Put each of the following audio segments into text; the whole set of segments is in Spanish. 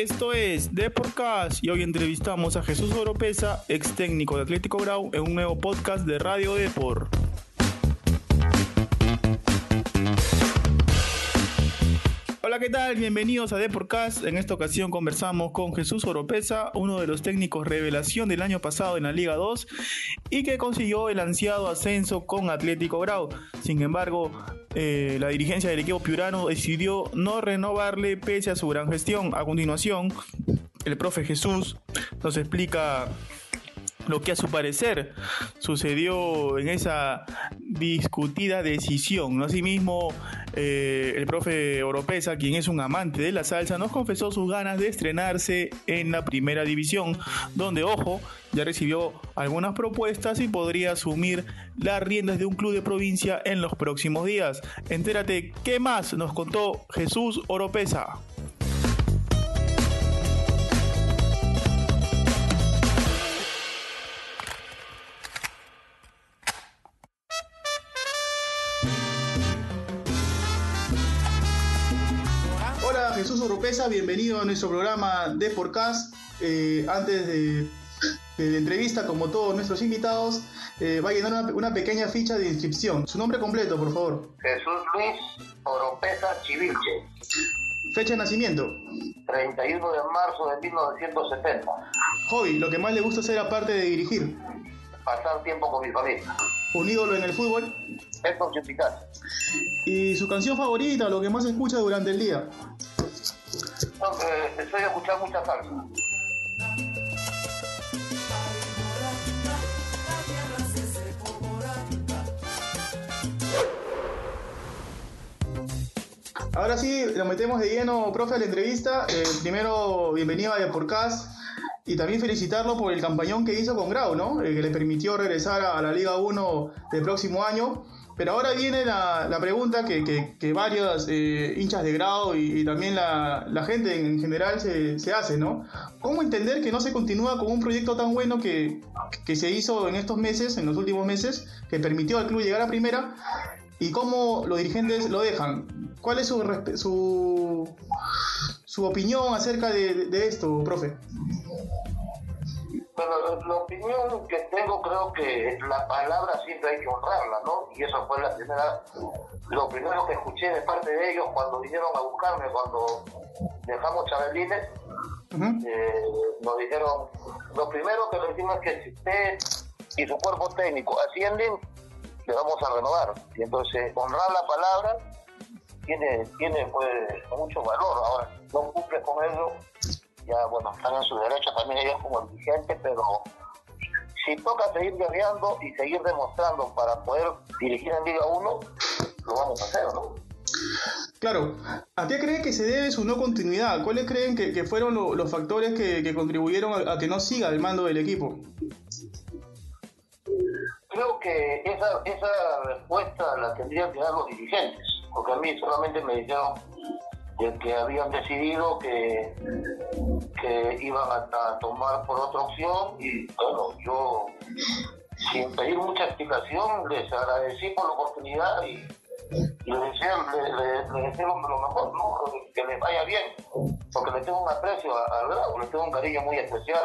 Esto es The y hoy entrevistamos a Jesús Oropesa, ex técnico de Atlético Grau, en un nuevo podcast de Radio Deport. Hola, ¿qué tal? Bienvenidos a Deporcast. En esta ocasión conversamos con Jesús Oropesa, uno de los técnicos revelación del año pasado en la Liga 2 y que consiguió el ansiado ascenso con Atlético Grau. Sin embargo, eh, la dirigencia del equipo piurano decidió no renovarle pese a su gran gestión. A continuación, el profe Jesús nos explica lo que a su parecer sucedió en esa discutida decisión. Asimismo, eh, el profe Oropesa, quien es un amante de la salsa, nos confesó sus ganas de estrenarse en la primera división, donde, ojo, ya recibió algunas propuestas y podría asumir las riendas de un club de provincia en los próximos días. Entérate qué más nos contó Jesús Oropesa. Oropesa, bienvenido a nuestro programa de Podcast. Eh, antes de, la entrevista, como todos nuestros invitados, eh, va a llenar una, pequeña ficha de inscripción. Su nombre completo, por favor. Jesús Luis Oropesa Chivilche. Fecha de nacimiento. 31 de marzo de 1970. Hobby, lo que más le gusta hacer aparte de dirigir. Pasar tiempo con mi familia. ¿Un ídolo en el fútbol? Es. ¿Y su canción favorita, lo que más escucha durante el día? Eh, soy de escuchar mucha salsa. Ahora sí, lo metemos de lleno, profe, a la entrevista. Eh, primero, bienvenido a Deporcast y también felicitarlo por el campañón que hizo con Grau, ¿no? Eh, que le permitió regresar a la Liga 1 del próximo año. Pero ahora viene la, pregunta que, que, varios eh, hinchas de grado y, también la, gente en general se, hace, ¿no? ¿Cómo entender que no se continúa con un proyecto tan bueno que, se hizo en estos meses, en los últimos meses, que permitió al club llegar a primera? ¿Y cómo los dirigentes lo dejan? ¿Cuál es su, su, su opinión acerca de esto, profe? Bueno, la opinión que tengo creo que la palabra siempre hay que honrarla, ¿no? Y eso fue la primera, lo primero que escuché de parte de ellos cuando vinieron a buscarme, cuando dejamos Chabelines, eh, nos dijeron, lo primero que les decimos es que si usted y su cuerpo técnico ascienden, le vamos a renovar. Y entonces honrar la palabra tiene, tiene pues, mucho valor. Ahora, no cumple con eso ya bueno, están en su derecho también ellos como dirigentes, pero si toca seguir guerreando y seguir demostrando para poder dirigir en Liga 1, lo vamos a hacer, ¿no? Claro, ¿a qué creen que se debe su no continuidad? ¿Cuáles creen que, fueron los factores que, contribuyeron a, que no siga el mando del equipo? Creo que esa, esa respuesta la tendrían que dar los dirigentes, porque a mí solamente me dijeron que habían decidido que, que iban a, tomar por otra opción y bueno, yo sin pedir mucha explicación les agradecí por la oportunidad y, les deseo, lo mejor, ¿no? que les vaya bien, porque le tengo un aprecio a, Grau, le tengo un cariño muy especial.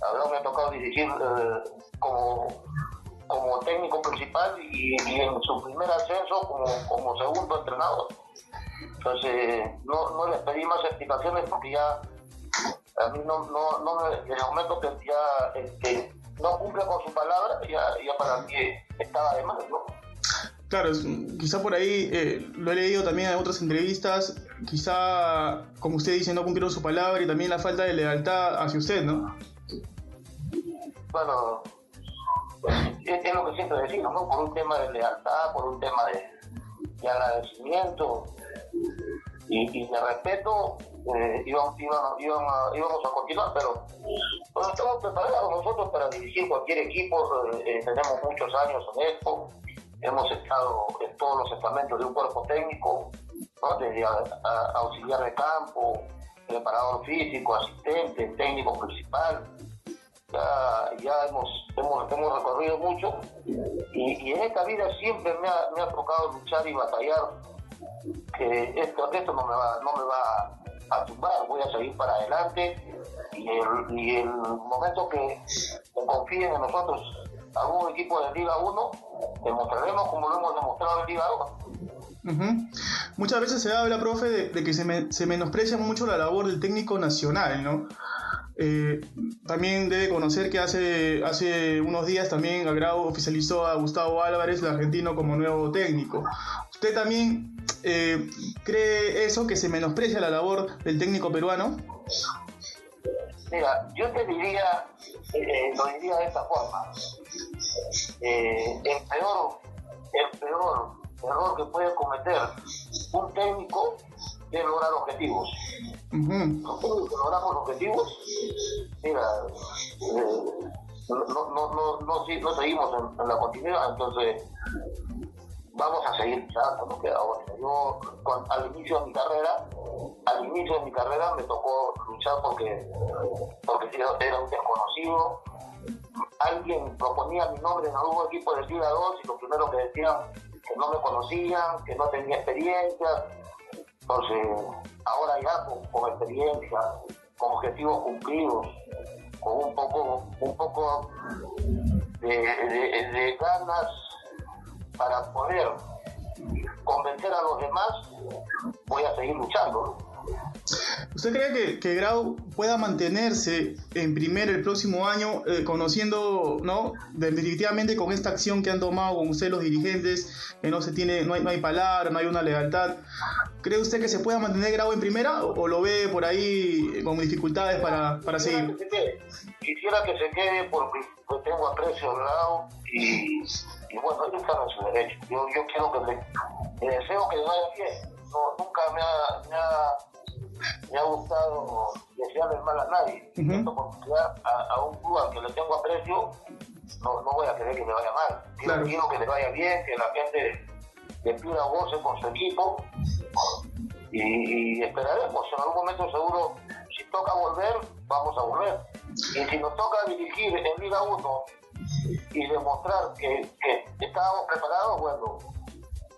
A, Grau me ha tocado dirigir eh, como como técnico principal y, en su primer ascenso como, como segundo entrenador. Entonces, no, no les pedí más explicaciones porque ya a mí no, no, no en el momento que ya este, no cumple con su palabra, ya, ya para mí estaba de más, ¿no? Claro, quizá por ahí, eh, lo he leído también en otras entrevistas, quizá, como usted dice, no cumplieron su palabra y también la falta de lealtad hacia usted, ¿no? Bueno, es, lo que siempre decimos, ¿no? Por un tema de lealtad, por un tema de, de agradecimiento, y, y de respeto eh, íbamos, a, continuar, pero estamos preparados nosotros para dirigir cualquier equipo, eh, eh, tenemos muchos años en esto, hemos estado en todos los estamentos de un cuerpo técnico, desde auxiliar de campo, preparador físico, asistente, técnico principal, ya, ya hemos, hemos, hemos recorrido mucho y, en esta vida siempre me me ha tocado luchar y batallar que esto, esto no me va, no me va a tumbar, voy a seguir para adelante y el, y el momento que, confíen en nosotros algún equipo de Liga 1, demostraremos como lo hemos demostrado en Liga 2. Muchas veces se habla, profe, de, que se, se, menosprecia mucho la labor del técnico nacional, ¿no? Eh, también debe conocer que hace, hace unos días también Agrado oficializó a Gustavo Álvarez, el argentino, como nuevo técnico. ¿Usted también eh, cree eso, que se menosprecia la labor del técnico peruano? Mira, yo te diría, eh, lo diría de esta forma. el peor, el peor error que puede cometer un técnico es lograr objetivos. Logramos objetivos, mira, eh, no, no, no, no, no, seguimos en, la continuidad, entonces vamos a seguir luchando, no queda Yo, al inicio de mi carrera, al inicio de mi carrera me tocó luchar porque, porque era un desconocido. Alguien proponía mi nombre en algún equipo de Liga 2 y lo primero que decían que no me conocían, que no tenía experiencia. Entonces, ahora ya con, experiencia, con objetivos cumplidos, con un poco, un poco de, ganas para poder convencer a los demás, voy a seguir luchando. ¿Usted cree que, que, Grau pueda mantenerse en primer el próximo año, eh, conociendo, ¿no? Definitivamente con esta acción que han tomado con usted los dirigentes, que no se tiene, no hay, no hay palabra, no hay una lealtad. ¿Cree usted que se pueda mantener Grau en primera o, lo ve por ahí con dificultades para, para seguir? Quisiera que se quede porque tengo aprecio a Grau y, y bueno, ellos están en su derecho. Yo, yo quiero que le, deseo que le vaya bien. No, nunca me ha, me ha me ha gustado desearle mal a nadie. Uh por a, un club al que le tengo aprecio, no, no voy a querer que me vaya mal. Quiero, que le vaya bien, que la gente le pida goce con su equipo y, esperaremos. En algún momento seguro, si toca volver, vamos a volver. Y si nos toca dirigir en Liga 1 y demostrar que, que estábamos preparados, bueno,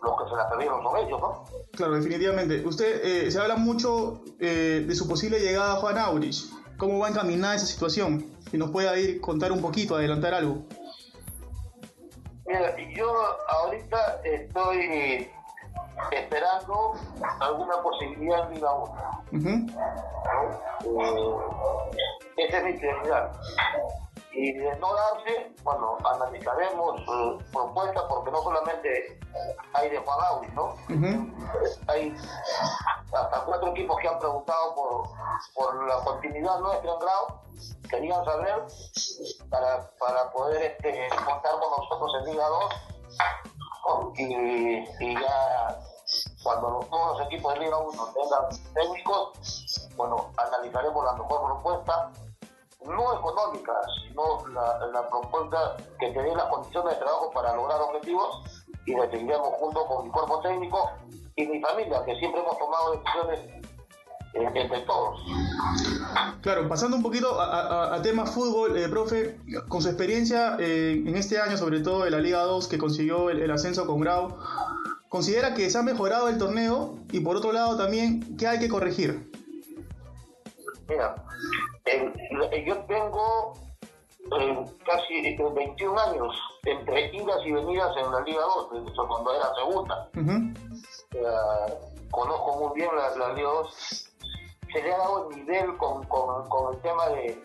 los que se la perdieron son ellos, ¿no? Claro, definitivamente. Usted, eh, se habla mucho eh, de su posible llegada a Juan Aurich. ¿Cómo va a encaminar esa situación? Si nos puede ir contar un poquito, adelantar algo. Mira, yo ahorita estoy esperando alguna posibilidad en Liga 1. Uh esa es mi prioridad y de no darse, bueno, analizaremos eh, propuestas porque no solamente hay de Juan ¿no? Hay hasta cuatro equipos que han preguntado por, por la continuidad nuestra en grado, querían saber para, para poder este, contar con nosotros en Liga 2 y, y ya cuando todos los equipos de Liga 1 tengan técnicos, bueno, analizaremos la mejor propuesta no económicas, sino la, propuesta que te dé las condiciones de trabajo para lograr objetivos y decidiremos junto con mi cuerpo técnico y mi familia, que siempre hemos tomado decisiones eh, entre todos. Claro, pasando un poquito a, tema fútbol, eh, profe, con su experiencia eh, en este año, sobre todo en la Liga 2, que consiguió el, el ascenso con Grau, ¿considera que se ha mejorado el torneo? Y por otro lado también, ¿qué hay que corregir? Mira, yo tengo eh, casi 21 años entre idas y venidas en la Liga 2, cuando era segunda. conozco muy bien la, Liga 2. Se le ha dado el nivel con, con, el tema de,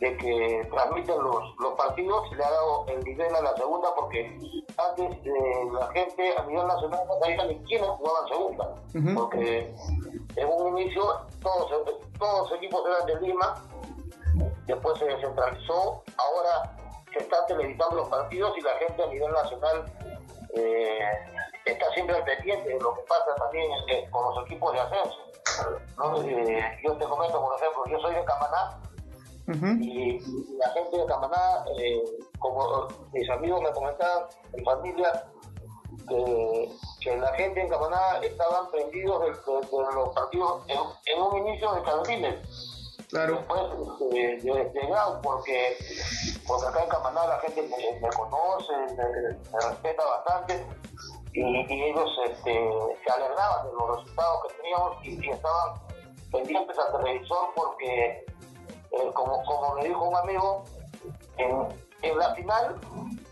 de, que transmiten los, los partidos, se le ha dado el nivel a la segunda porque antes eh, la gente a nivel nacional no sabía ni quiénes jugaban segunda. Porque en un inicio todos, todos los equipos eran de Lima después se descentralizó, ahora se están televisando los partidos y la gente a nivel nacional eh, está siempre al pendiente de lo que pasa también con los equipos de ascenso. Eh, yo te comento, por ejemplo, yo soy de Camaná y, la gente de Camaná, eh, como mis amigos me comentaban, mi familia, que, la gente en Camaná estaban prendidos de, los partidos en, un inicio de Calvines Claro. Después de, de, porque, porque acá en Camaná la gente me, conoce, me, respeta bastante y, ellos este, se alegraban de los resultados que teníamos y, estaban pendientes al televisor porque, eh, como, como me dijo un amigo, en, en la final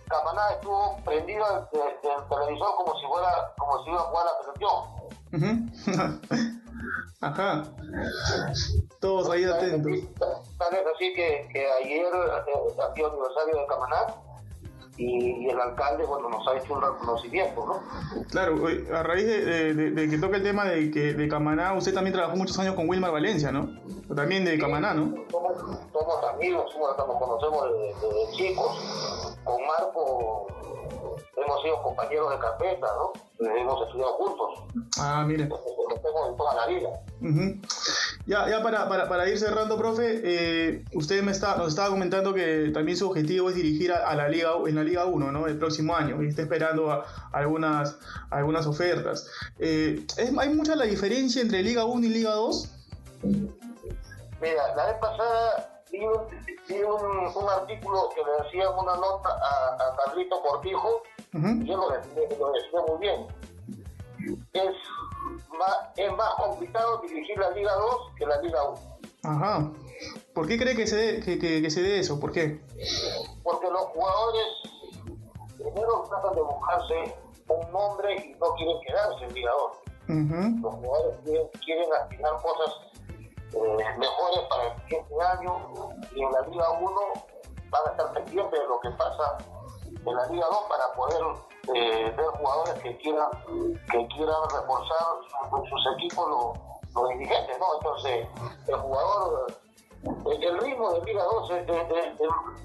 Camaná estuvo prendido del televisor como si fuera como si iba a jugar la selección. Ajá. Todos ahí atentos. Tal vez así que, que ayer eh, ha sido aniversario de Camaná y, el alcalde, bueno, nos ha hecho un reconocimiento, ¿no? Claro, a raíz de, que toca el tema de que de Camaná, usted también trabajó muchos años con Wilmar Valencia, ¿no? también de Camaná, ¿no? Somos, amigos, nos conocemos desde, chicos. Con Marco hemos sido compañeros de carpeta, ¿no? Hemos estudiado juntos. Ah, mire. Nos conocemos en toda la vida. Ya, ya para, para, para, ir cerrando, profe, eh, usted me está, nos estaba comentando que también su objetivo es dirigir a, la Liga en la Liga 1, ¿no? El próximo año, y está esperando algunas, algunas ofertas. Eh, ¿Hay mucha la diferencia entre Liga 1 y Liga 2? Mira, la vez pasada vi un, un, artículo que le decía una nota a, a Carlito Cortijo, y yo lo decía muy bien. Es es más complicado dirigir la Liga 2 que la Liga 1. Ajá. ¿Por qué cree que se dé, que, que, se dé eso? ¿Por qué? Porque los jugadores primero tratan de buscarse un nombre y no quieren quedarse en Liga 2. Los jugadores quieren, aspirar cosas eh, mejores para el siguiente año y en la Liga 1 van a estar pendientes de lo que pasa en la Liga 2 para poder eh, ver jugadores que quieran que quieran reforzar sus equipos los, dirigentes, ¿no? Entonces, el jugador, el, ritmo de Liga 2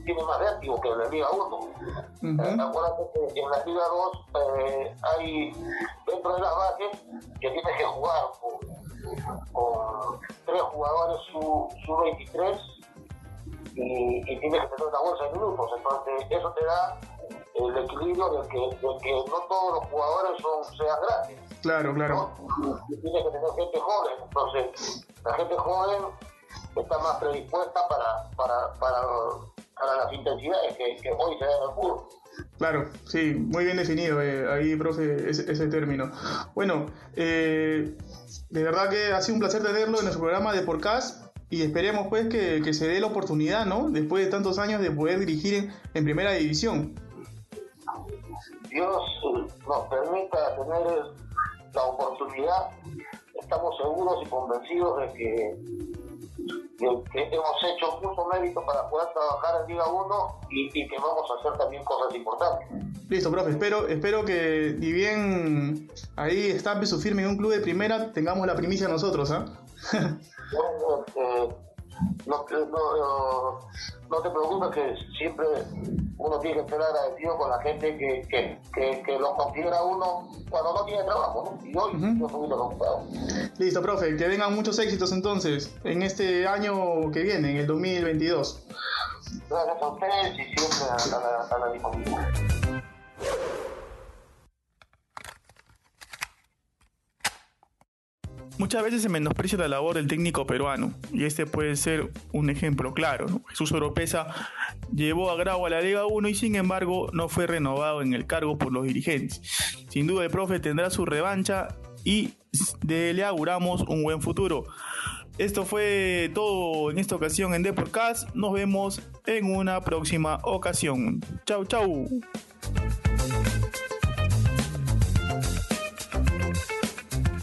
tiene más vértigo que el de Liga 1. Uh acuérdate que en la Liga 2 eh, hay dentro de las bases que tienes que jugar con, tres jugadores sub-23 y, y tienes que tener una bolsa de minutos. Entonces, eso te da el equilibrio de que, de que no todos los jugadores son, sean grandes. Claro, claro. Tiene que tener gente joven, entonces la gente joven está más predispuesta para, para, para, para las intensidades que, que hoy se dan en el fútbol. Claro, sí, muy bien definido eh, ahí, profe, ese, ese término. Bueno, eh, de verdad que ha sido un placer tenerlo en nuestro programa de Podcast y esperemos pues que, que, se dé la oportunidad, ¿no? Después de tantos años de poder dirigir en primera división. Dios nos permita tener la oportunidad, estamos seguros y convencidos de que, hemos hecho mucho mérito para poder trabajar en Liga 1 y, que vamos a hacer también cosas importantes. Listo, profe, espero, espero que ni bien ahí estampe su firme en un club de primera, tengamos la primicia nosotros, ¿ah? No, no, no, te preocupes que siempre uno tiene que estar agradecido con la gente que, que, que, que lo considera uno cuando no tiene trabajo, ¿no? Y hoy yo soy. Listo, profe, que vengan muchos éxitos entonces en este año que viene, en el 2022. Gracias a ustedes y siempre a, la, a la. Muchas veces se menosprecia la labor del técnico peruano, y este puede ser un ejemplo claro. Jesús Oropesa llevó a Grau a la Liga 1 y sin embargo no fue renovado en el cargo por los dirigentes. Sin duda el profe tendrá su revancha y le auguramos un buen futuro. Esto fue todo en esta ocasión en Deporcast. Nos vemos en una próxima ocasión. Chau, chau.